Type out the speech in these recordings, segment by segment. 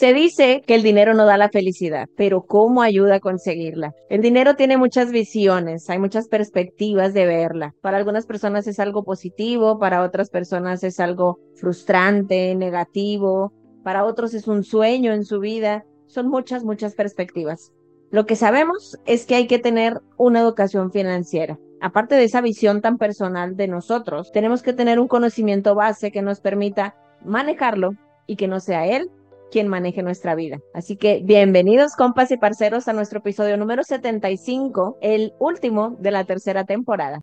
Se dice que el dinero no da la felicidad, pero ¿cómo ayuda a conseguirla? El dinero tiene muchas visiones, hay muchas perspectivas de verla. Para algunas personas es algo positivo, para otras personas es algo frustrante, negativo, para otros es un sueño en su vida. Son muchas, muchas perspectivas. Lo que sabemos es que hay que tener una educación financiera. Aparte de esa visión tan personal de nosotros, tenemos que tener un conocimiento base que nos permita manejarlo y que no sea él quien maneje nuestra vida. Así que bienvenidos compas y parceros a nuestro episodio número 75, el último de la tercera temporada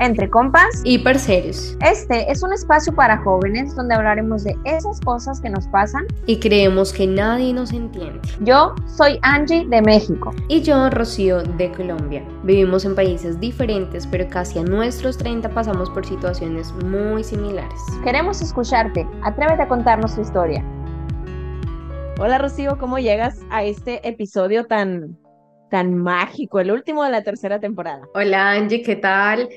entre compas y parceros. Este es un espacio para jóvenes donde hablaremos de esas cosas que nos pasan y creemos que nadie nos entiende. Yo soy Angie de México y yo Rocío de Colombia. Vivimos en países diferentes, pero casi a nuestros 30 pasamos por situaciones muy similares. Queremos escucharte. Atrévete a contarnos tu historia. Hola Rocío, ¿cómo llegas a este episodio tan tan mágico, el último de la tercera temporada? Hola Angie, ¿qué tal?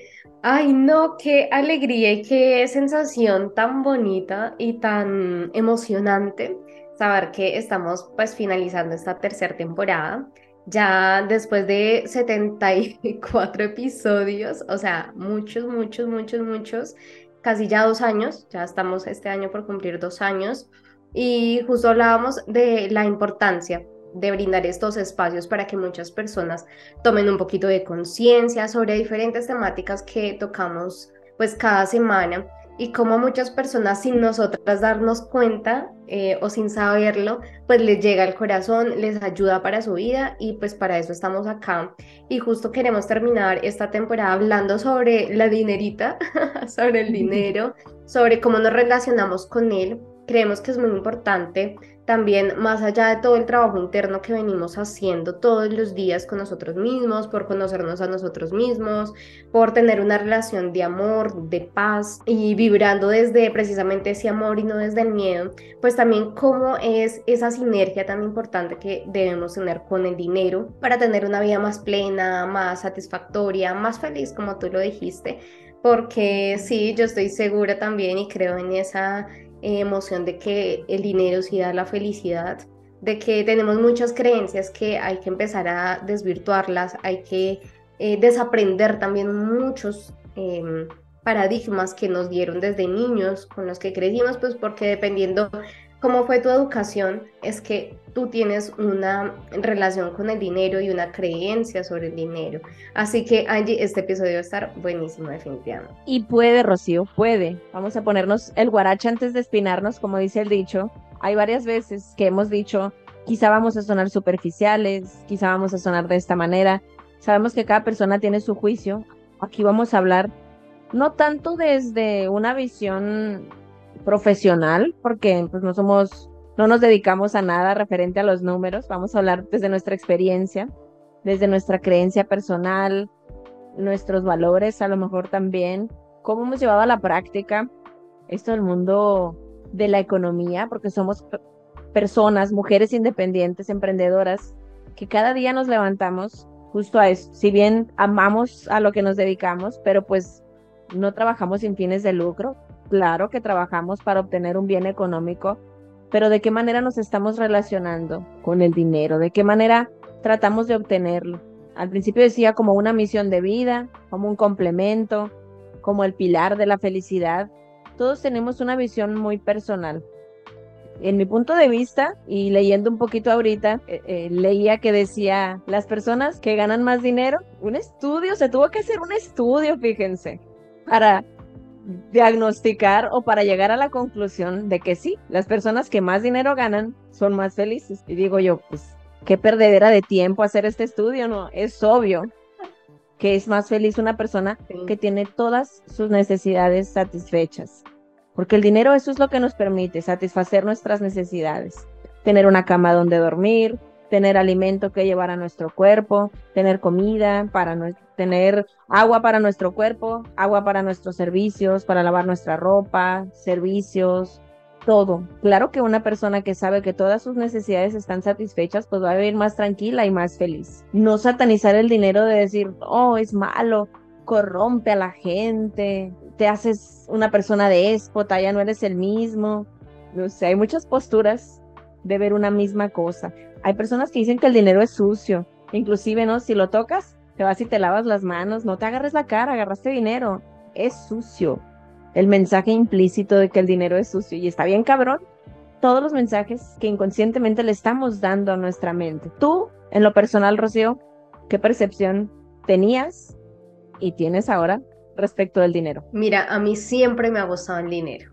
Ay, no, qué alegría y qué sensación tan bonita y tan emocionante saber que estamos pues finalizando esta tercera temporada. Ya después de 74 episodios, o sea, muchos, muchos, muchos, muchos, casi ya dos años, ya estamos este año por cumplir dos años, y justo hablábamos de la importancia de brindar estos espacios para que muchas personas tomen un poquito de conciencia sobre diferentes temáticas que tocamos pues cada semana y como muchas personas sin nosotras darnos cuenta eh, o sin saberlo, pues les llega al corazón, les ayuda para su vida y pues para eso estamos acá. Y justo queremos terminar esta temporada hablando sobre la dinerita, sobre el dinero, sobre cómo nos relacionamos con él. Creemos que es muy importante también más allá de todo el trabajo interno que venimos haciendo todos los días con nosotros mismos, por conocernos a nosotros mismos, por tener una relación de amor, de paz y vibrando desde precisamente ese amor y no desde el miedo, pues también cómo es esa sinergia tan importante que debemos tener con el dinero para tener una vida más plena, más satisfactoria, más feliz, como tú lo dijiste. Porque sí, yo estoy segura también y creo en esa emoción de que el dinero sí da la felicidad, de que tenemos muchas creencias que hay que empezar a desvirtuarlas, hay que eh, desaprender también muchos em, paradigmas que nos dieron desde niños, con los que crecimos, pues porque dependiendo cómo fue tu educación, es que tú tienes una relación con el dinero y una creencia sobre el dinero. Así que Angie, este episodio va a estar buenísimo definitivamente. Y puede, Rocío, puede. Vamos a ponernos el guarache antes de espinarnos, como dice el dicho. Hay varias veces que hemos dicho, quizá vamos a sonar superficiales, quizá vamos a sonar de esta manera. Sabemos que cada persona tiene su juicio. Aquí vamos a hablar no tanto desde una visión profesional, porque pues no somos, no nos dedicamos a nada referente a los números, vamos a hablar desde nuestra experiencia, desde nuestra creencia personal, nuestros valores a lo mejor también, cómo hemos llevado a la práctica esto del mundo de la economía, porque somos personas, mujeres independientes, emprendedoras, que cada día nos levantamos justo a eso. Si bien amamos a lo que nos dedicamos, pero pues no trabajamos sin fines de lucro, claro que trabajamos para obtener un bien económico, pero ¿de qué manera nos estamos relacionando con el dinero? ¿De qué manera tratamos de obtenerlo? Al principio decía como una misión de vida, como un complemento, como el pilar de la felicidad. Todos tenemos una visión muy personal. En mi punto de vista, y leyendo un poquito ahorita, eh, eh, leía que decía, las personas que ganan más dinero, un estudio, se tuvo que hacer un estudio, fíjense, para diagnosticar o para llegar a la conclusión de que sí, las personas que más dinero ganan son más felices. Y digo yo, pues, qué perdedera de tiempo hacer este estudio, ¿no? Es obvio que es más feliz una persona que tiene todas sus necesidades satisfechas. Porque el dinero eso es lo que nos permite satisfacer nuestras necesidades. Tener una cama donde dormir, tener alimento que llevar a nuestro cuerpo, tener comida para tener agua para nuestro cuerpo, agua para nuestros servicios, para lavar nuestra ropa, servicios, todo. Claro que una persona que sabe que todas sus necesidades están satisfechas, pues va a vivir más tranquila y más feliz. No satanizar el dinero de decir, oh, es malo, corrompe a la gente, te haces una persona déspota, ya no eres el mismo. no sé, hay muchas posturas de ver una misma cosa. Hay personas que dicen que el dinero es sucio, inclusive, ¿no? Si lo tocas, te vas y te lavas las manos, no te agarres la cara, agarraste dinero, es sucio. El mensaje implícito de que el dinero es sucio y está bien cabrón. Todos los mensajes que inconscientemente le estamos dando a nuestra mente. Tú, en lo personal, Rocío, ¿qué percepción tenías y tienes ahora respecto del dinero? Mira, a mí siempre me ha gustado el dinero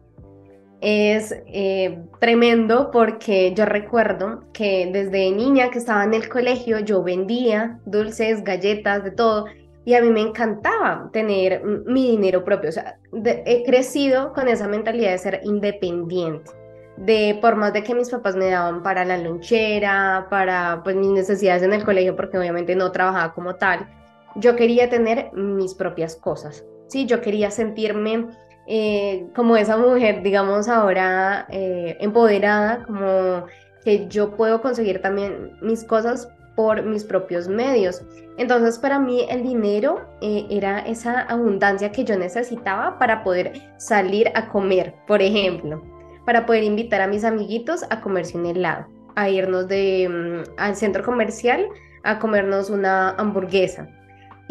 es eh, tremendo porque yo recuerdo que desde niña que estaba en el colegio yo vendía dulces, galletas, de todo. Y a mí me encantaba tener mi dinero propio. O sea, he crecido con esa mentalidad de ser independiente. De por más de que mis papás me daban para la lonchera, para pues mis necesidades en el colegio, porque obviamente no trabajaba como tal, yo quería tener mis propias cosas. Sí, yo quería sentirme eh, como esa mujer, digamos, ahora eh, empoderada, como que yo puedo conseguir también mis cosas por mis propios medios. Entonces para mí el dinero eh, era esa abundancia que yo necesitaba para poder salir a comer, por ejemplo, para poder invitar a mis amiguitos a comerse un helado, a irnos de, mm, al centro comercial a comernos una hamburguesa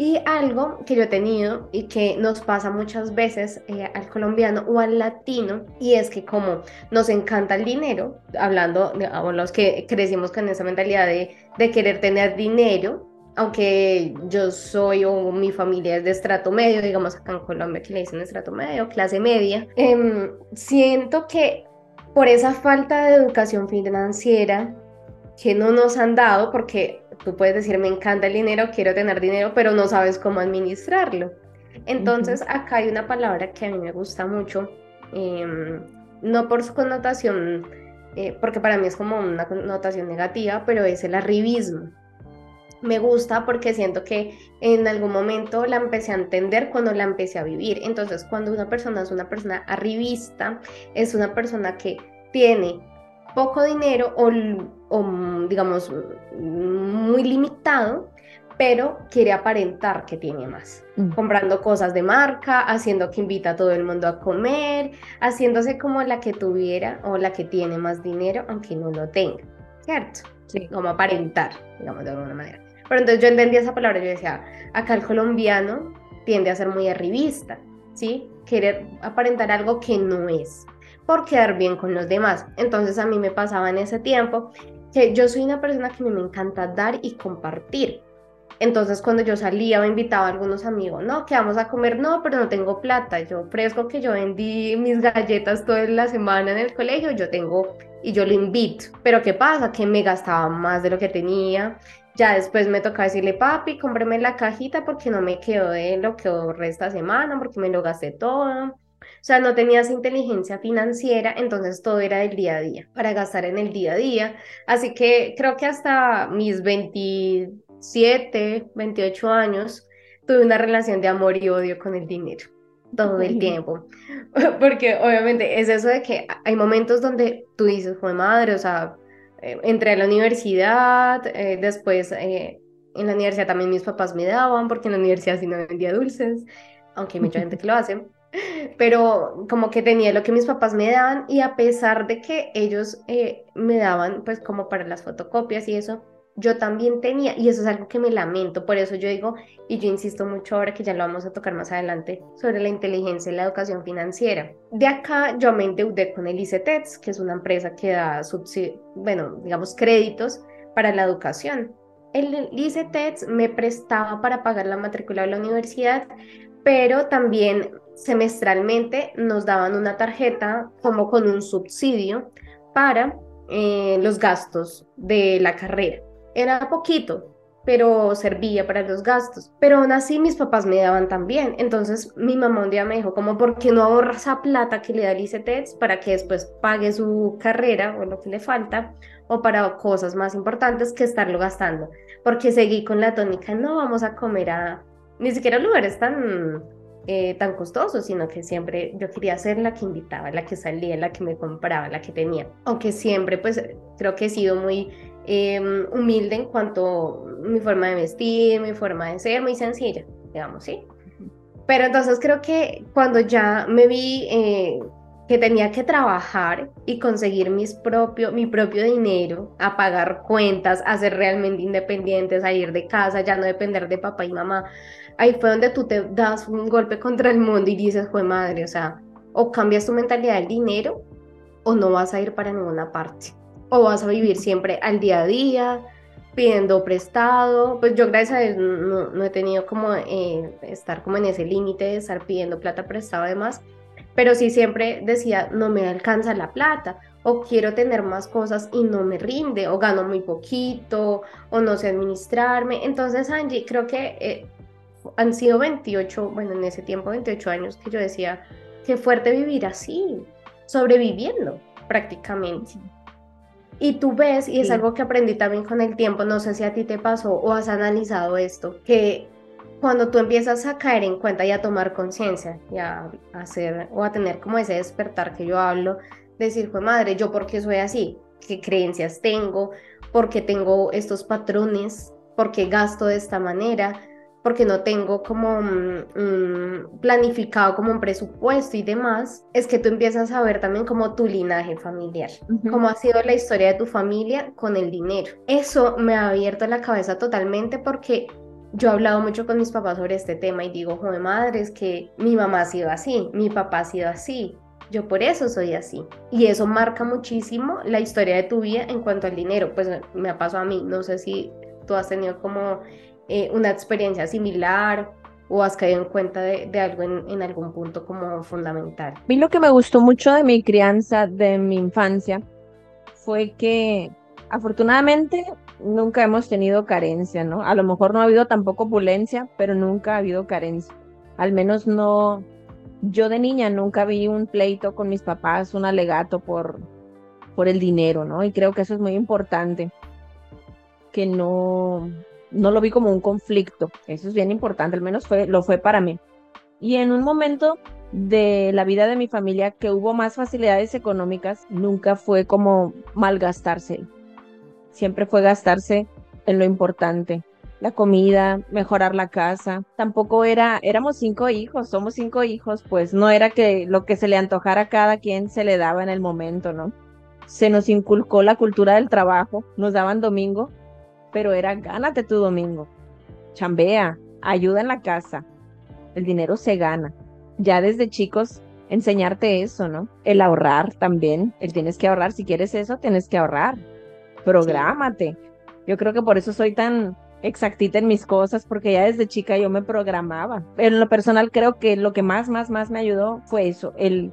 y algo que yo he tenido y que nos pasa muchas veces eh, al colombiano o al latino, y es que como nos encanta el dinero, hablando de los que crecimos con esa mentalidad de, de querer tener dinero, aunque yo soy o mi familia es de estrato medio, digamos acá en Colombia que le dicen estrato medio, clase media, em, siento que por esa falta de educación financiera que no nos han dado, porque tú puedes decir, me encanta el dinero, quiero tener dinero, pero no sabes cómo administrarlo. Entonces, acá hay una palabra que a mí me gusta mucho, em, no por su connotación, eh, porque para mí es como una connotación negativa, pero es el arribismo. Me gusta porque siento que en algún momento la empecé a entender cuando la empecé a vivir. Entonces, cuando una persona es una persona arribista, es una persona que tiene poco dinero o, digamos muy limitado, pero quiere aparentar que tiene más, mm. comprando cosas de marca, haciendo que invita a todo el mundo a comer, haciéndose como la que tuviera o la que tiene más dinero, aunque no lo tenga, ¿cierto? Sí. Como aparentar, digamos de alguna manera. Pero entonces yo entendí esa palabra, yo decía, acá el colombiano tiende a ser muy arribista, ¿sí? Querer aparentar algo que no es por quedar bien con los demás. Entonces a mí me pasaba en ese tiempo que yo soy una persona que me encanta dar y compartir. Entonces cuando yo salía o invitaba a algunos amigos, no, que vamos a comer, no, pero no tengo plata. Yo ofrezco que yo vendí mis galletas toda la semana en el colegio, yo tengo y yo lo invito. Pero ¿qué pasa? Que me gastaba más de lo que tenía. Ya después me toca decirle, papi, cómpreme la cajita porque no me quedó de lo que resta semana, porque me lo gasté todo. O sea, no tenías inteligencia financiera, entonces todo era del día a día, para gastar en el día a día. Así que creo que hasta mis 27, 28 años tuve una relación de amor y odio con el dinero todo el tiempo. Porque obviamente es eso de que hay momentos donde tú dices, joder madre, o sea, eh, entré a la universidad, eh, después eh, en la universidad también mis papás me daban, porque en la universidad sí no vendía dulces, aunque hay mucha gente que lo hace pero como que tenía lo que mis papás me daban y a pesar de que ellos eh, me daban pues como para las fotocopias y eso, yo también tenía y eso es algo que me lamento, por eso yo digo y yo insisto mucho ahora que ya lo vamos a tocar más adelante sobre la inteligencia y la educación financiera. De acá yo me endeudé con el ICETEX, que es una empresa que da bueno, digamos créditos para la educación. El ICETEX me prestaba para pagar la matrícula de la universidad, pero también semestralmente nos daban una tarjeta como con un subsidio para eh, los gastos de la carrera. Era poquito, pero servía para los gastos. Pero aún así mis papás me daban también. Entonces mi mamá un día me dijo, como, ¿por qué no ahorras esa plata que le da el ICETEX para que después pague su carrera o lo que le falta? O para cosas más importantes que estarlo gastando. Porque seguí con la tónica, no vamos a comer a ni siquiera lugares tan eh, tan costoso, sino que siempre yo quería ser la que invitaba, la que salía, la que me compraba, la que tenía. Aunque siempre pues creo que he sido muy em, humilde en cuanto a mi forma de vestir, mi forma de ser, muy sencilla, digamos, ¿sí? Pero entonces creo que cuando ya me vi eh, que tenía que trabajar y conseguir mis propio, mi propio dinero, a pagar cuentas, a ser realmente independiente, salir de casa, ya no depender de papá y mamá. Ahí fue donde tú te das un golpe contra el mundo y dices, fue madre, o sea, o cambias tu mentalidad del dinero o no vas a ir para ninguna parte. O vas a vivir siempre al día a día, pidiendo prestado. Pues yo gracias a Dios no, he tenido como eh, estar como en ese límite de estar pidiendo plata prestada además pero sí siempre decía, no me alcanza la plata, o quiero tener más cosas y no me rinde, o gano muy poquito, o no sé administrarme. Entonces, Angie, creo que eh, han sido 28, bueno, en ese tiempo 28 años que yo decía, qué fuerte vivir así, sobreviviendo prácticamente. Y tú ves, y es algo que aprendí también con el tiempo, no sé si a ti te pasó o has analizado esto, que cuando tú empiezas a caer en cuenta y a tomar conciencia y a hacer o a tener como ese despertar que yo hablo, decir, pues madre, ¿yo por qué soy así? ¿Qué creencias tengo? ¿Por qué tengo estos patrones? ¿Por qué gasto de esta manera? Porque no tengo como planificado como un presupuesto y demás, es que tú empiezas a ver también como tu linaje familiar, cómo ha sido la historia de tu familia con el dinero. Eso me ha abierto la cabeza totalmente porque yo he hablado mucho con mis papás sobre este tema y digo, joder madre, es que mi mamá ha sido así, mi papá ha sido así, yo por eso soy así. Y eso marca muchísimo la historia de tu vida en cuanto al dinero. Pues me ha pasado a mí, no sé si tú has tenido como eh, una experiencia similar o has caído en cuenta de, algo en, en, algún punto como fundamental. A mí lo que me gustó mucho de mi crianza, de mi infancia, fue que afortunadamente nunca hemos tenido carencia, ¿no? A lo mejor no ha habido tampoco opulencia, pero nunca ha habido carencia. Al menos no, yo de niña nunca vi un pleito con mis papás, un alegato por, por el dinero, ¿no? Y creo que eso es muy importante, que no, no lo vi como un conflicto. Eso es bien importante, al menos fue, lo fue para mí. Y en un momento de la vida de mi familia que hubo más facilidades económicas, nunca fue como malgastarse siempre fue gastarse en lo importante. La comida, mejorar la casa. Tampoco era, éramos cinco hijos, somos cinco hijos, pues no era que lo que se le antojara a cada quien se le daba en el momento, ¿no? Se nos inculcó la cultura del trabajo, nos daban domingo, pero era gánate tu domingo, chambea, ayuda en la casa, el dinero se gana. Ya desde chicos enseñarte eso, ¿no? El ahorrar también, el tienes que ahorrar, si quieres eso, tienes que ahorrar prográmate. Yo creo que por eso soy tan exactita en mis cosas, porque ya desde chica yo me programaba. En lo personal creo que lo que más, más, más me ayudó fue eso, el,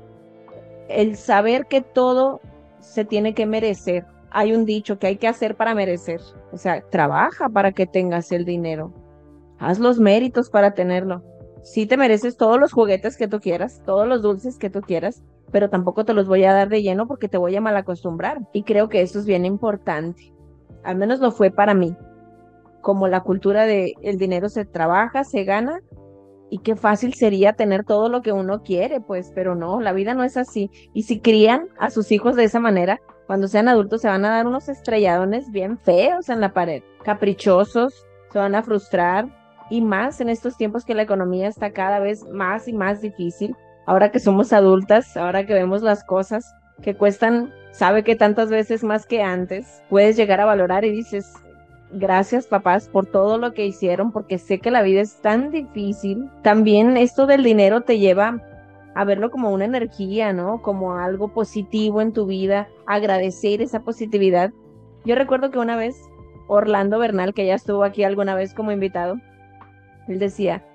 el saber que todo se tiene que merecer. Hay un dicho que hay que hacer para merecer. O sea, trabaja para que tengas el dinero. Haz los méritos para tenerlo. Sí te mereces todos los juguetes que tú quieras, todos los dulces que tú quieras, pero tampoco te los voy a dar de lleno porque te voy a malacostumbrar. Y creo que eso es bien importante. Al menos lo fue para mí. Como la cultura de el dinero se trabaja, se gana y qué fácil sería tener todo lo que uno quiere, pues, pero no, la vida no es así. Y si crían a sus hijos de esa manera, cuando sean adultos se van a dar unos estrelladones bien feos en la pared, caprichosos, se van a frustrar y más en estos tiempos que la economía está cada vez más y más difícil ahora que somos adultas, ahora que vemos las cosas que cuestan, sabe que tantas veces más que antes, puedes llegar a valorar y dices, gracias papás por todo lo que hicieron, porque sé que la vida es tan difícil. También esto del dinero te lleva a verlo como una energía, ¿no? Como algo positivo en tu vida, agradecer esa positividad. Yo recuerdo que una vez Orlando Bernal, que ya estuvo aquí alguna vez como invitado, él decía,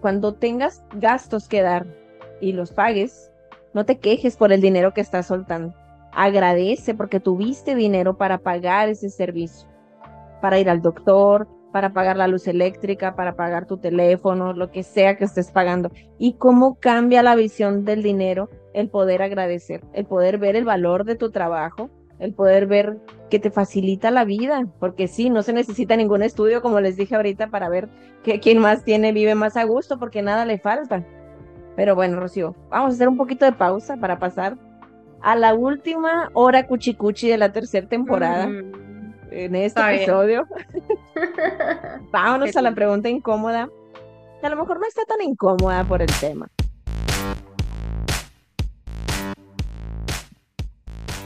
cuando tengas gastos que dar, y los pagues, no te quejes por el dinero que estás soltando. Agradece porque tuviste dinero para pagar ese servicio, para ir al doctor, para pagar la luz eléctrica, para pagar tu teléfono, lo que sea que estés pagando. Y cómo cambia la visión del dinero el poder agradecer, el poder ver el valor de tu trabajo, el poder ver que te facilita la vida, porque sí, no se necesita ningún estudio, como les dije ahorita, para ver que quien más tiene vive más a gusto, porque nada le falta. Pero bueno, Rocío, vamos a hacer un poquito de pausa para pasar a la última hora cuchicuchi de la tercera temporada en este episodio. Vámonos a la pregunta incómoda, a lo mejor no está tan incómoda por el tema.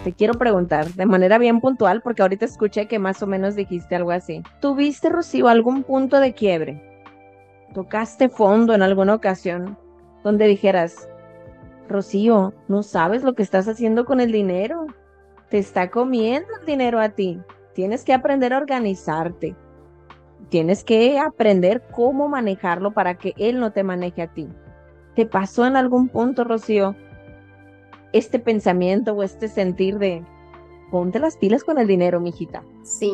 te quiero preguntar de manera bien puntual, porque ahorita escuché que más o menos dijiste algo así. ¿Tuviste, Rocío, algún punto de quiebre? ¿Tocaste fondo en alguna ocasión donde dijeras, Rocío, no sabes lo que estás haciendo con el dinero? Te está comiendo el dinero a ti. Tienes que aprender a organizarte. Tienes que aprender cómo manejarlo para que él no te maneje a ti. ¿Te pasó en algún punto, Rocío, este pensamiento o este sentir de ponte las pilas con el dinero, mijita? Sí,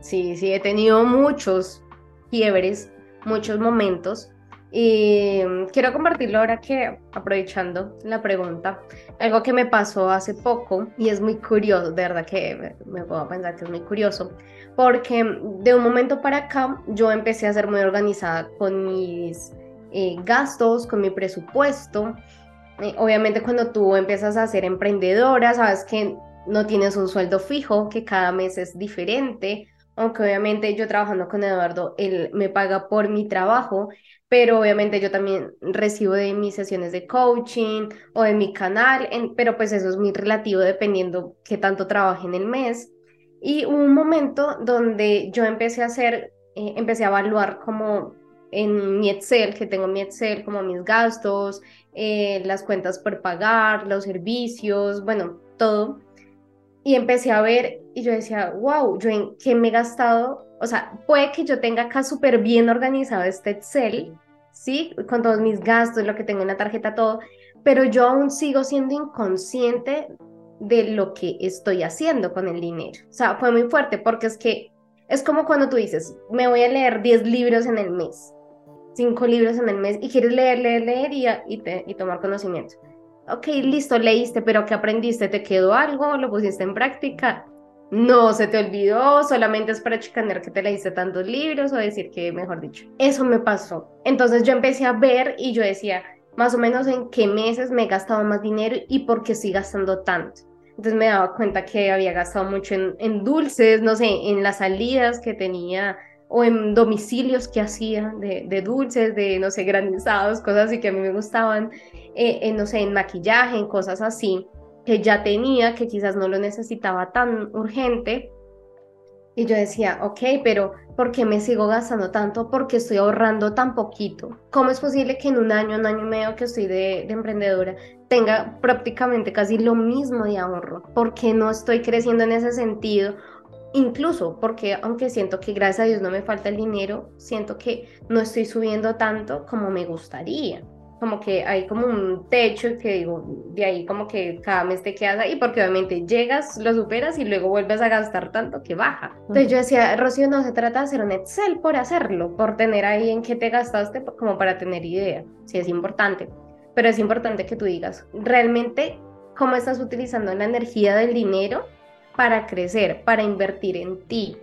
sí, sí, he tenido muchos quiebres, muchos momentos. Y quiero compartirlo ahora que, aprovechando la pregunta, algo que me pasó hace poco y es muy curioso, de verdad que me, puedo pensar que es muy curioso, porque de un momento para acá yo empecé a ser muy organizada con mis eh, gastos, con mi presupuesto. Eh, obviamente cuando tú empiezas a ser emprendedora, sabes que no tienes un sueldo fijo, que cada mes es diferente, aunque obviamente yo trabajando con Eduardo, él me paga por mi trabajo, pero obviamente yo también recibo de mis sesiones de coaching o de mi canal, pero pues eso es muy relativo dependiendo qué tanto trabaje en el mes. Y hubo un momento donde yo empecé a hacer, eh, empecé a evaluar como en mi Excel, que tengo mi Excel como mis gastos, eh, las cuentas por pagar, los servicios, bueno, todo. Y empecé a ver y yo decía, wow, yo en qué me he gastado, o sea, puede que yo tenga acá súper bien organizado este Excel, ¿sí? Con todos mis gastos, lo que tengo en la tarjeta, todo, pero yo aún sigo siendo inconsciente de lo que estoy haciendo con el dinero. O sea, fue muy fuerte porque es que es como cuando tú dices, me voy a leer 10 libros en el mes cinco libros en el mes y quieres leer, leer, leer y, y, tomar conocimiento. Ok, listo, leíste, pero ¿qué aprendiste? ¿Te quedó algo? ¿Lo pusiste en práctica? No, se te olvidó, solamente es para chicanear que te leíste tantos libros o decir que, mejor dicho, eso me pasó. Entonces yo empecé a ver y yo decía, más o menos en qué meses me he gastado más dinero y por qué estoy gastando tanto. Entonces me daba cuenta que había gastado mucho en, en dulces, no sé, en las salidas que tenía o en domicilios que hacía de, dulces, de, no sé, granizados, cosas así que a mí me gustaban, eh, en, no sé, en maquillaje, en cosas así, que ya tenía, que quizás no lo necesitaba tan urgente. Y yo decía, ok, pero ¿por qué me sigo gastando tanto? porque estoy ahorrando tan poquito? ¿Cómo es posible que en un año, un año y medio que estoy de, de emprendedora, tenga prácticamente casi lo mismo de ahorro? ¿Por qué no estoy creciendo en ese sentido? Incluso porque aunque siento que gracias a Dios no me falta el dinero, siento que no estoy subiendo tanto como me gustaría. Como que hay como un techo que digo, de ahí como que cada mes te quedas ahí, porque obviamente llegas, lo superas y luego vuelves a gastar tanto que baja. Entonces yo decía, Rocío, no se trata de hacer un Excel por hacerlo, por tener ahí en qué te gastaste, como para tener idea, si es importante. Pero es importante que tú digas, realmente, cómo estás utilizando la energía del dinero para crecer, para invertir en ti,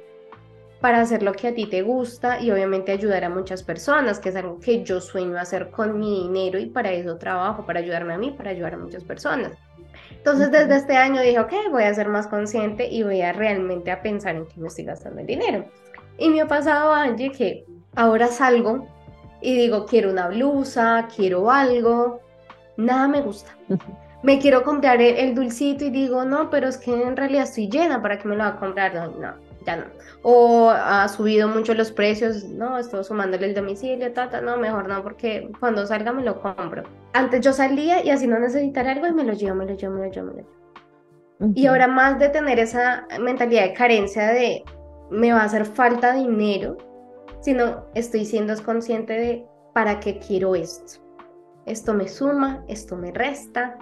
para hacer lo que a ti te gusta y obviamente ayudar a muchas personas, que es algo que yo sueño hacer con mi dinero y para eso trabajo, para ayudarme a mí, para ayudar a muchas personas. Entonces desde este año dije, ok, voy a ser más consciente y voy a realmente a pensar en qué me estoy gastando el dinero. Y me ha pasado, Angie, que ahora salgo y digo, quiero una blusa, quiero algo, nada me gusta. me quiero comprar el, dulcito y digo, no, pero es que en realidad estoy llena, ¿para qué me lo va a comprar? No, no, ya no. O ha subido mucho los precios, no, estoy sumándole el domicilio, tata, no, mejor no, porque cuando salga me lo compro. Antes yo salía y así no necesitar algo y me lo llevo, me lo llevo, me lo llevo, me lo llevo. Y ahora más de tener esa mentalidad de carencia de me va a hacer falta dinero, sino estoy siendo consciente de para qué quiero esto. Esto me suma, esto me resta,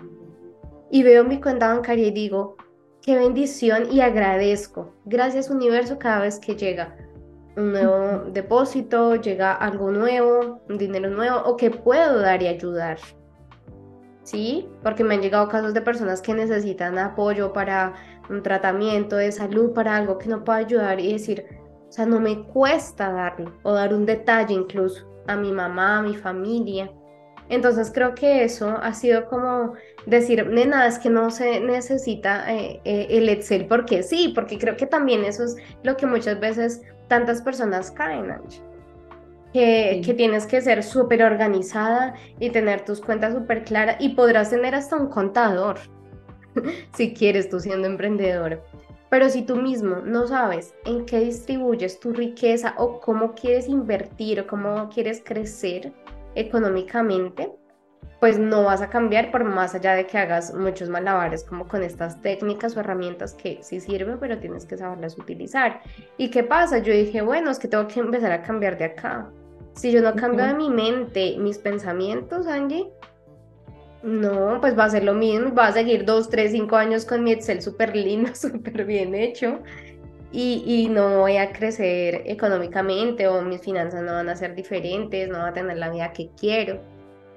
y veo mi cuenta bancaria y digo, qué bendición y agradezco. Gracias universo cada vez que llega un nuevo depósito, llega algo nuevo, un dinero nuevo o que puedo dar y ayudar. ¿Sí? Porque me han llegado casos de personas que necesitan apoyo para un tratamiento de salud, para algo que no puedo ayudar y decir, o sea, no me cuesta darlo o dar un detalle incluso a mi mamá, a mi familia. Entonces creo que eso ha sido como decir, nena, es que no se necesita eh, eh, el Excel porque sí, porque creo que también eso es lo que muchas veces tantas personas caen, Que, que, tienes que ser súper organizada y tener tus cuentas súper claras y podrás tener hasta un contador. si quieres tú siendo emprendedor. Pero si tú mismo no sabes en qué distribuyes tu riqueza o cómo quieres invertir o cómo quieres crecer económicamente, pues no vas a cambiar por más allá de que hagas muchos malabares como con estas técnicas o herramientas que sí sirven, pero tienes que saberlas utilizar. ¿Y qué pasa? Yo dije, bueno, es que tengo que empezar a cambiar de acá. Si yo no cambio de mi mente, mis pensamientos, Angie, no, pues va a ser lo mismo, va a seguir dos, tres, cinco años con mi Excel súper lindo, súper bien hecho y, y, no voy a crecer económicamente o mis finanzas no van a ser diferentes, no voy a tener la vida que quiero.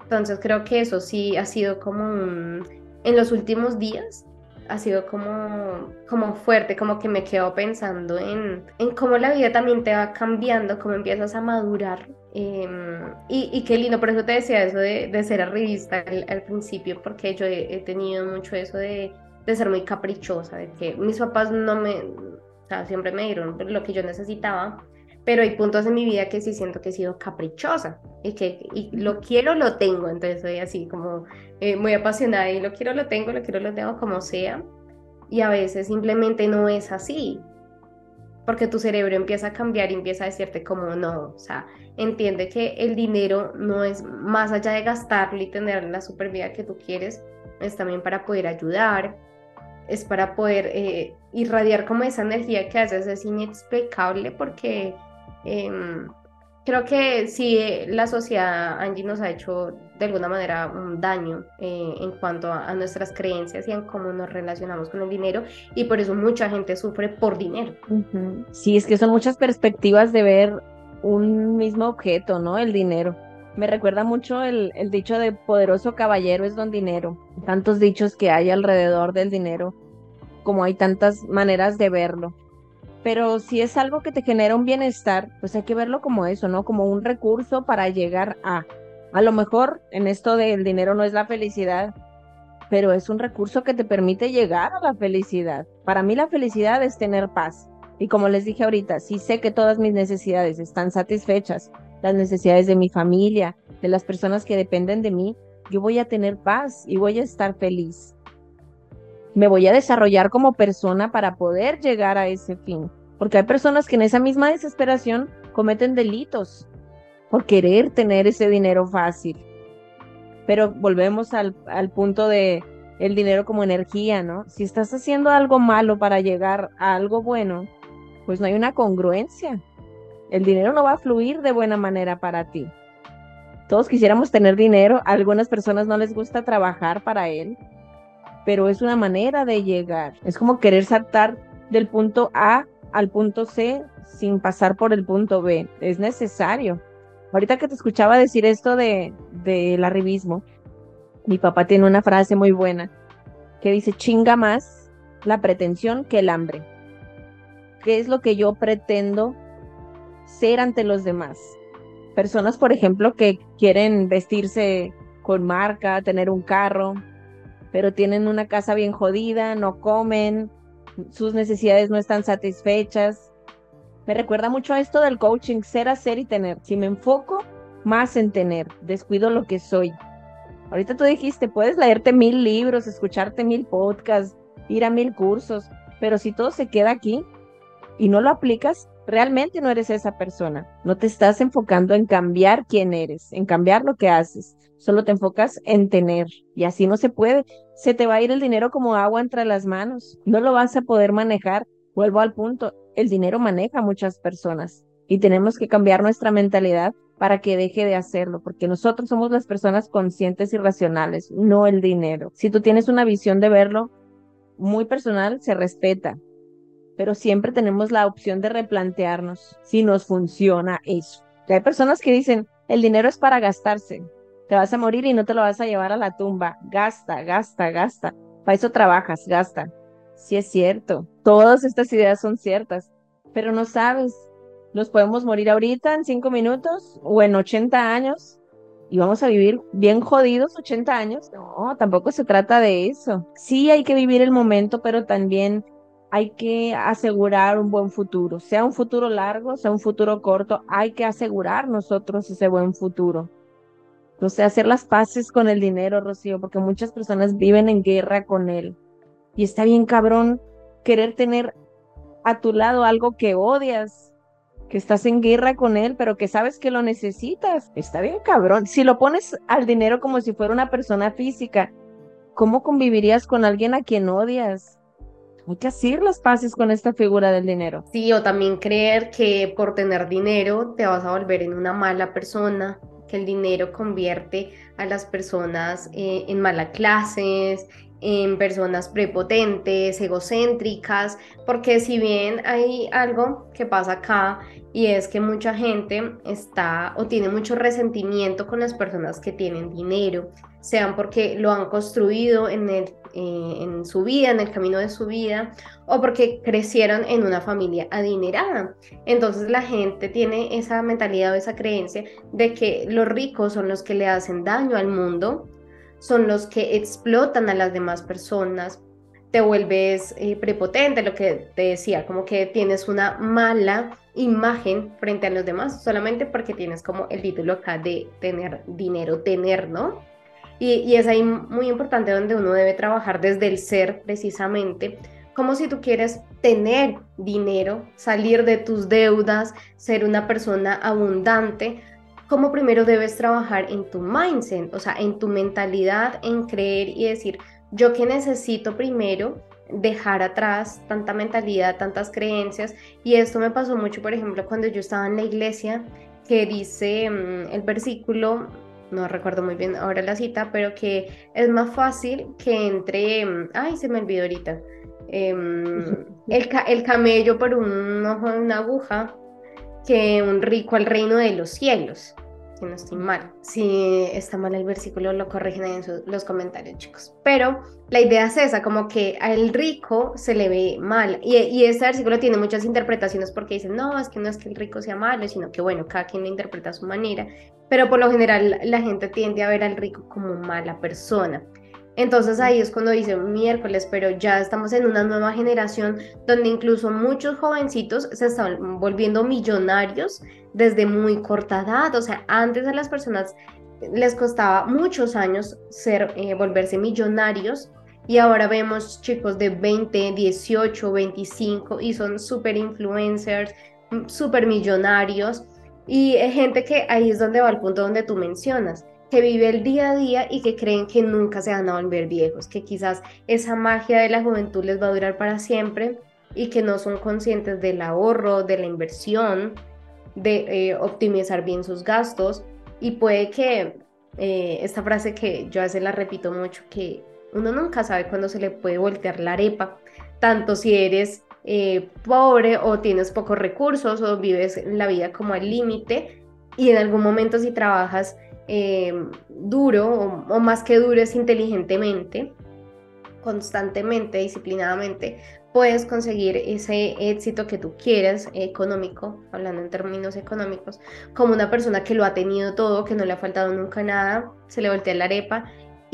Entonces creo que eso sí ha sido como en los últimos días, ha sido como, como fuerte, como que me quedo pensando en, en cómo la vida también te va cambiando, cómo empiezas a madurar Em, y, qué lindo, por eso te decía eso de, de ser arribista al, al, principio, porque yo he, tenido mucho eso de, de, ser muy caprichosa, de que mis papás no me, o sea, siempre me dieron lo que yo necesitaba, pero hay puntos en mi vida que sí siento que he sido caprichosa y que y lo quiero, lo tengo, entonces soy así como eh, muy apasionada y lo quiero, lo tengo, lo quiero, lo tengo como sea, y a veces simplemente no es así, porque tu cerebro empieza a cambiar y empieza a decirte como no, o sea, entiende que el dinero no es más allá de gastarlo y tener la super vida que tú quieres, es también para poder ayudar, es para poder eh, irradiar como esa energía que a veces es inexplicable porque em, creo que sí la sociedad, Angie, nos ha hecho de alguna manera un daño eh, en cuanto a, nuestras creencias y en cómo nos relacionamos con el dinero y por eso mucha gente sufre por dinero. Sí, es que son muchas perspectivas de ver un mismo objeto, ¿no? El dinero. Me recuerda mucho el, el, dicho de poderoso caballero es don dinero. Tantos dichos que hay alrededor del dinero, como hay tantas maneras de verlo. Pero si es algo que te genera un bienestar, pues hay que verlo como eso, ¿no? Como un recurso para llegar a. A lo mejor en esto del dinero no es la felicidad, pero es un recurso que te permite llegar a la felicidad. Para mí la felicidad es tener paz. Y como les dije ahorita, si sé que todas mis necesidades están satisfechas, las necesidades de mi familia, de las personas que dependen de mí, yo voy a tener paz y voy a estar feliz. Me voy a desarrollar como persona para poder llegar a ese fin. Porque hay personas que en esa misma desesperación cometen delitos por querer tener ese dinero fácil. Pero volvemos al, punto de el dinero como energía, ¿no? Si estás haciendo algo malo para llegar a algo bueno, pues no hay una congruencia. El dinero no va a fluir de buena manera para ti. Todos quisiéramos tener dinero, a algunas personas no les gusta trabajar para él, pero es una manera de llegar. Es como querer saltar del punto A al punto C sin pasar por el punto B. Es necesario. Ahorita que te escuchaba decir esto de del arribismo, mi papá tiene una frase muy buena que dice, chinga más la pretensión que el hambre qué es lo que yo pretendo ser ante los demás. Personas, por ejemplo, que quieren vestirse con marca, tener un carro, pero tienen una casa bien jodida, no comen, sus necesidades no están satisfechas. Me recuerda mucho a esto del coaching, ser, hacer y tener. Si me enfoco más en tener, descuido lo que soy. Ahorita tú dijiste, puedes leerte mil libros, escucharte mil podcasts, ir a mil cursos, pero si todo se queda aquí, y no lo aplicas, realmente no eres esa persona. No te estás enfocando en cambiar quién eres, en cambiar lo que haces. Solo te enfocas en tener. Y así no se puede. Se te va a ir el dinero como agua entre las manos. No lo vas a poder manejar. Vuelvo al punto. El dinero maneja a muchas personas. Y tenemos que cambiar nuestra mentalidad para que deje de hacerlo, porque nosotros somos las personas conscientes y racionales, no el dinero. Si tú tienes una visión de verlo muy personal, se respeta, pero siempre tenemos la opción de replantearnos si nos funciona eso. hay personas que dicen, el dinero es para gastarse, te vas a morir y no te lo vas a llevar a la tumba, gasta, gasta, gasta, para eso trabajas, gasta. Sí es cierto, todas estas ideas son ciertas, pero no sabes, nos podemos morir ahorita en cinco minutos o en 80 años y vamos a vivir bien jodidos 80 años. No, tampoco se trata de eso. Sí hay que vivir el momento, pero también hay que asegurar un buen futuro, sea un futuro largo, sea un futuro corto, hay que asegurar nosotros ese buen futuro. No sé, hacer las paces con el dinero, Rocío, porque muchas personas viven en guerra con él. Y está bien cabrón querer tener a tu lado algo que odias, que estás en guerra con él, pero que sabes que lo necesitas. Está bien cabrón. Si lo pones al dinero como si fuera una persona física, ¿cómo convivirías con alguien a quien odias? Hay que hacer las paces con esta figura del dinero. Sí, o también creer que por tener dinero te vas a volver en una mala persona, el dinero convierte a las personas eh, en malas clases, en personas prepotentes, egocéntricas, porque si bien hay algo que pasa acá y es que mucha gente está o tiene mucho resentimiento con las personas que tienen dinero, sean porque lo han construido en, el, eh, en su vida, en el camino de su vida, o porque crecieron en una familia adinerada. Entonces la gente tiene esa mentalidad o esa creencia de que los ricos son los que le hacen daño al mundo son los que explotan a las demás personas, te vuelves eh, prepotente, lo que te decía, como que tienes una mala imagen frente a los demás, solamente porque tienes como el título acá de tener dinero, tener, ¿no? Y, es ahí muy importante donde uno debe trabajar desde el ser precisamente, como si tú quieres tener dinero, salir de tus deudas, ser una persona abundante, como primero debes trabajar en tu mindset, o sea, en tu mentalidad, en creer y decir, yo que necesito primero dejar atrás tanta mentalidad, tantas creencias. Y esto me pasó mucho, por ejemplo, cuando yo estaba en la iglesia, que dice mm, el versículo, no recuerdo muy bien ahora la cita, pero que es más fácil que entre, mm, ay, se me olvidó ahorita, em, el, el camello por un ojo de una aguja que un rico al reino de los cielos si no estoy mal. Si está mal el versículo, lo corrigen en los comentarios, chicos. Pero la idea es esa, como que al rico se le ve mal. Y, y este versículo tiene muchas interpretaciones porque dicen, no, es que no es que el rico sea malo, sino que, bueno, cada quien lo interpreta a su manera. Pero por lo general la gente tiende a ver al rico como mala persona. Entonces ahí es cuando dice miércoles, pero ya estamos en una nueva generación donde incluso muchos jovencitos se están volviendo millonarios desde muy corta edad. O sea, antes a las personas les costaba muchos años ser, eh, volverse millonarios y ahora vemos chicos de 20, 18, 25 y son super influencers, super millonarios y gente que ahí es donde va el punto donde tú mencionas que vive el día a día y que creen que nunca se van a volver viejos, que quizás esa magia de la juventud les va a durar para siempre y que no son conscientes del ahorro, de la inversión, de eh, optimizar bien sus gastos. Y puede que eh, esta frase que yo a la repito mucho, que uno nunca sabe cuándo se le puede voltear la arepa, tanto si eres eh, pobre o tienes pocos recursos o vives la vida como al límite y en algún momento si trabajas Em, duro o, más que duro es inteligentemente, constantemente, disciplinadamente, puedes conseguir ese éxito que tú quieres económico, hablando en términos económicos, como una persona que lo ha tenido todo, que no le ha faltado nunca nada, se le voltea la arepa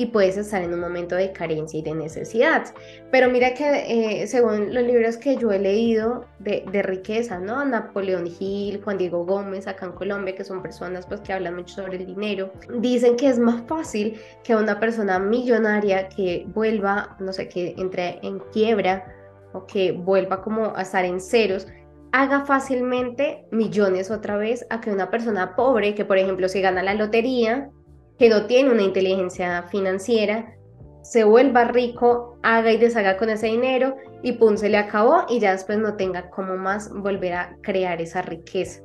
y puedes estar en un momento de carencia y de necesidad. Pero mira que eh, según los libros que yo he leído de, de, riqueza, ¿no? Napoleón Hill, Juan Diego Gómez, acá en Colombia, que son personas pues que hablan mucho sobre el dinero, dicen que es más fácil que una persona millonaria que vuelva, no sé, que entre en quiebra o que vuelva como a estar en ceros, haga fácilmente millones otra vez a que una persona pobre que por ejemplo se gana la lotería que no tiene una inteligencia financiera, se vuelva rico, haga y deshaga con ese dinero y pum, se le acabó y ya después no tenga cómo más volver a crear esa riqueza.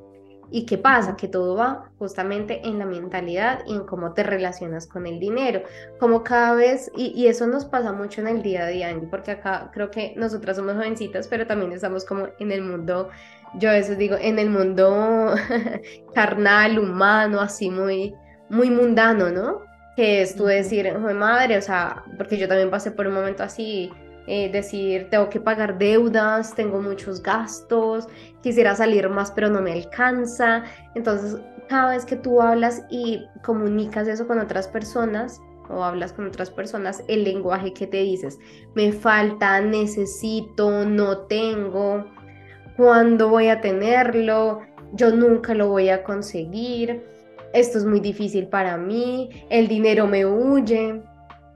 ¿Y qué pasa? Que todo va justamente en la mentalidad y en cómo te relacionas con el dinero. Como cada vez, y, eso nos pasa mucho en el día a día, porque acá creo que nosotras somos jovencitas, pero también estamos como en el mundo, yo a veces digo, en el mundo carnal, humano, así muy, muy mundano, ¿no? Que es tú decir, madre, o sea, porque yo también pasé por un momento así, eh, decir, tengo que pagar deudas, tengo muchos gastos, quisiera salir más, pero no me alcanza. Entonces, cada vez que tú hablas y comunicas eso con otras personas, o hablas con otras personas, el lenguaje que te dices, me falta, necesito, no tengo, ¿cuándo voy a tenerlo? Yo nunca lo voy a conseguir esto es muy difícil para mí, el dinero me huye.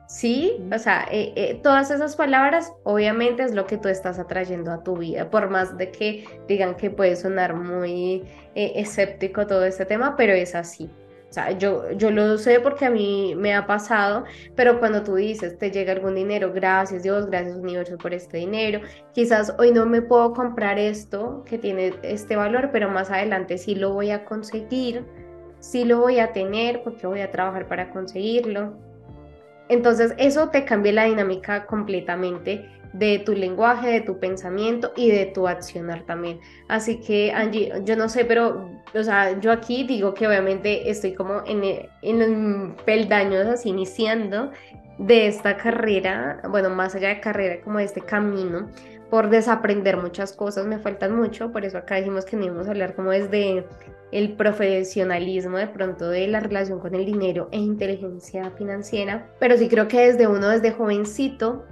Sí, o sea, eh, eh, todas esas palabras obviamente es lo que tú estás atrayendo a tu vida, por más de que digan que puede sonar muy eh, escéptico todo este tema, pero es así. O sea, yo, yo lo sé porque a mí me ha pasado, pero cuando tú dices, te llega algún dinero, gracias Dios, gracias universo por este dinero, quizás hoy no me puedo comprar esto que tiene este valor, pero más adelante sí lo voy a conseguir, sí lo voy a tener porque voy a trabajar para conseguirlo. Entonces eso te cambia la dinámica completamente de tu lenguaje, de tu pensamiento y de tu accionar también. Así que Angie, yo no sé, pero, o sea, yo aquí digo que obviamente estoy como en, en peldaños así iniciando de esta carrera, bueno, más allá de carrera, como de este camino, por desaprender muchas cosas, me faltan mucho, por eso acá dijimos que no íbamos a hablar como desde el profesionalismo de pronto de la relación con el dinero e inteligencia financiera, pero sí creo que desde uno, desde jovencito,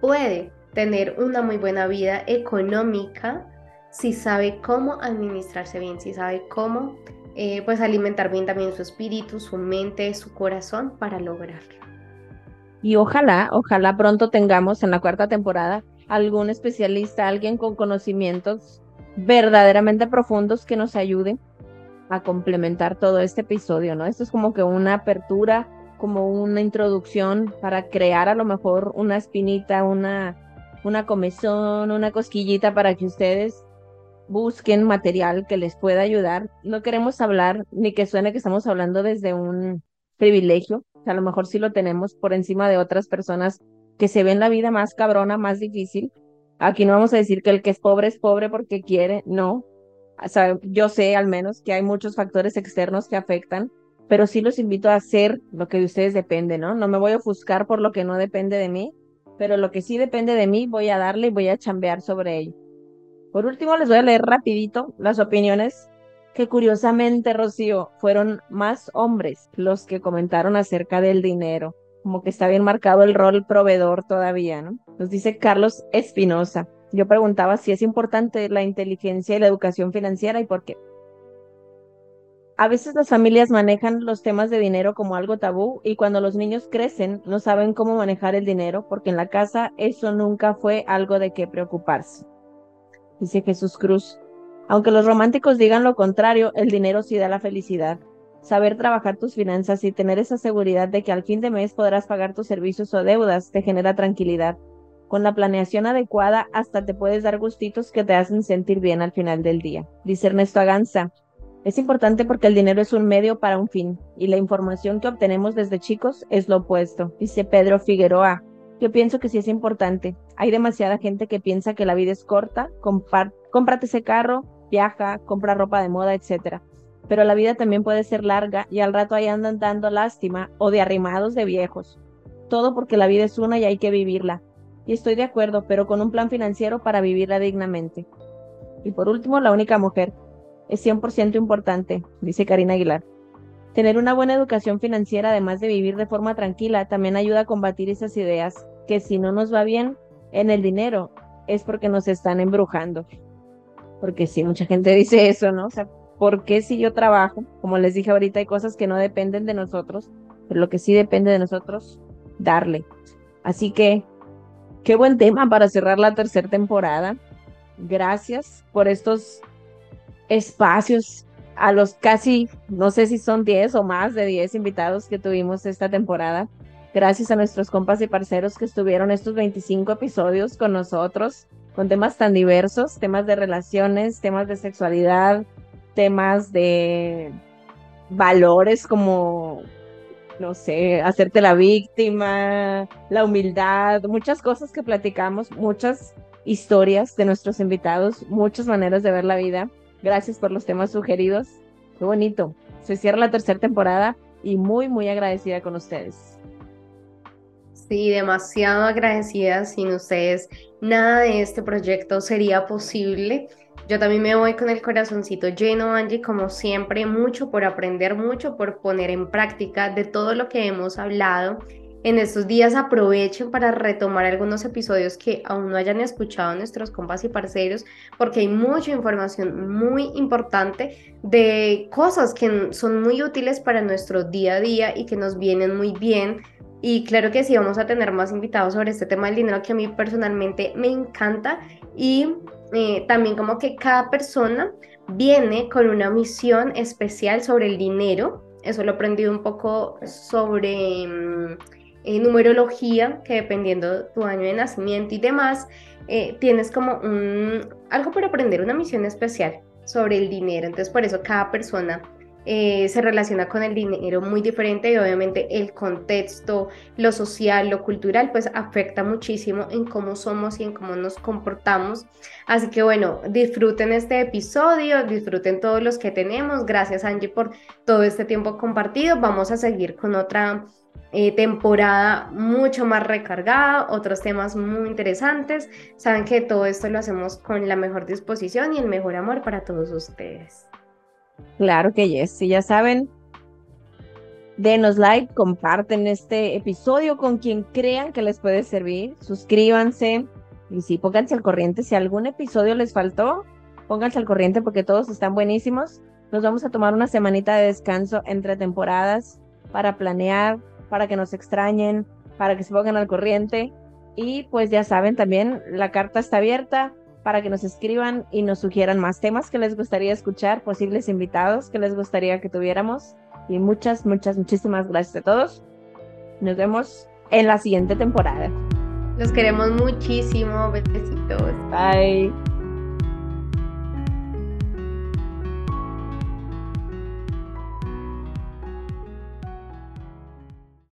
puede tener una muy buena vida económica si sabe cómo administrarse bien, si sabe cómo eh, pues alimentar bien también su espíritu, su mente, su corazón para lograrlo. Y ojalá, ojalá pronto tengamos en la cuarta temporada algún especialista, alguien con conocimientos verdaderamente profundos que nos ayude a complementar todo este episodio, ¿no? Esto es como que una apertura, como una introducción para crear a lo mejor una espinita, una, una comezón, una cosquillita para que ustedes busquen material que les pueda ayudar. No queremos hablar ni que suene que estamos hablando desde un privilegio, a lo mejor sí lo tenemos por encima de otras personas que se ven la vida más cabrona, más difícil. Aquí no vamos a decir que el que es pobre es pobre porque quiere, no, yo sé al menos que hay muchos factores externos que afectan, pero sí los invito a hacer lo que de ustedes depende, ¿no? No me voy a ofuscar por lo que no depende de mí, pero lo que sí depende de mí voy a darle y voy a chambear sobre ello. Por último, les voy a leer rapidito las opiniones que curiosamente, Rocío, fueron más hombres los que comentaron acerca del dinero, como que está bien marcado el rol proveedor todavía, ¿no? Nos dice Carlos Espinosa yo preguntaba si es importante la inteligencia y la educación financiera y por qué. A veces las familias manejan los temas de dinero como algo tabú y cuando los niños crecen no saben cómo manejar el dinero porque en la casa eso nunca fue algo de qué preocuparse. Dice Jesús Cruz. Aunque los románticos digan lo contrario, el dinero sí da la felicidad. Saber trabajar tus finanzas y tener esa seguridad de que al fin de mes podrás pagar tus servicios o deudas te genera tranquilidad con la planeación adecuada hasta te puedes dar gustitos que te hacen sentir bien al final del día. Dice Ernesto Aganza, es importante porque el dinero es un medio para un fin y la información que obtenemos desde chicos es lo opuesto. Dice Pedro Figueroa, yo pienso que sí es importante. Hay demasiada gente que piensa que la vida es corta, cómprate ese carro, viaja, compra ropa de moda, etc. Pero la vida también puede ser larga y al rato ahí andan dando lástima o de arrimados de viejos. Todo porque la vida es una y hay que vivirla y estoy de acuerdo, pero con un plan financiero para vivirla dignamente. Y por último, la única mujer. Es 100% importante, dice Karina Aguilar. Tener una buena educación financiera, además de vivir de forma tranquila, también ayuda a combatir esas ideas que si no nos va bien en el dinero es porque nos están embrujando. Porque sí, mucha gente dice eso, ¿no? O sea, ¿por qué si yo trabajo? Como les dije ahorita, hay cosas que no dependen de nosotros, pero lo que sí depende de nosotros, darle. Así que Qué buen tema para cerrar la tercera temporada. Gracias por estos espacios a los casi, no sé si son 10 o más de 10 invitados que tuvimos esta temporada. Gracias a nuestros compas y parceros que estuvieron estos 25 episodios con nosotros, con temas tan diversos, temas de relaciones, temas de sexualidad, temas de valores como no sé, hacerte la víctima, la humildad, muchas cosas que platicamos, muchas historias de nuestros invitados, muchas maneras de ver la vida. Gracias por los temas sugeridos. Qué bonito. Se cierra la tercera temporada y muy, muy agradecida con ustedes. Sí, demasiado agradecida. Sin ustedes, nada de este proyecto sería posible. Yo también me voy con el corazoncito lleno, Angie, como siempre, mucho por aprender, mucho por poner en práctica de todo lo que hemos hablado. En estos días aprovechen para retomar algunos episodios que aún no hayan escuchado nuestros compas y parceros, porque hay mucha información muy importante de cosas que son muy útiles para nuestro día a día y que nos vienen muy bien Y claro que sí, vamos a tener más invitados sobre este tema del dinero que a mí personalmente me encanta. Y eh, también como que cada persona viene con una misión especial sobre el dinero. Eso lo he aprendido un poco sobre mm, eh, numerología, que dependiendo tu año de nacimiento y demás, eh, tienes como un, algo para aprender, una misión especial sobre el dinero. Entonces por eso cada persona eh, se relaciona con el dinero muy diferente y obviamente el contexto, lo social, lo cultural, pues afecta muchísimo en cómo somos y en cómo nos comportamos. Así que bueno, disfruten este episodio, disfruten todos los que tenemos. Gracias Angie por todo este tiempo compartido. Vamos a seguir con otra eh, temporada mucho más recargada, otros temas muy interesantes. Saben que todo esto lo hacemos con la mejor disposición y el mejor amor para todos ustedes. Claro que yes, si ya saben, denos like, comparten este episodio con quien crean que les puede servir, suscríbanse y sí, pónganse al corriente. Si algún episodio les faltó, pónganse al corriente porque todos están buenísimos. Nos vamos a tomar una semanita de descanso entre temporadas para planear, para que nos extrañen, para que se pongan al corriente. Y pues ya saben también, la carta está abierta para que nos escriban y nos sugieran más temas que les gustaría escuchar, posibles invitados que les gustaría que tuviéramos. Y muchas, muchas, muchísimas gracias a todos. Nos vemos en la siguiente temporada. Los queremos muchísimo. Besitos. Bye.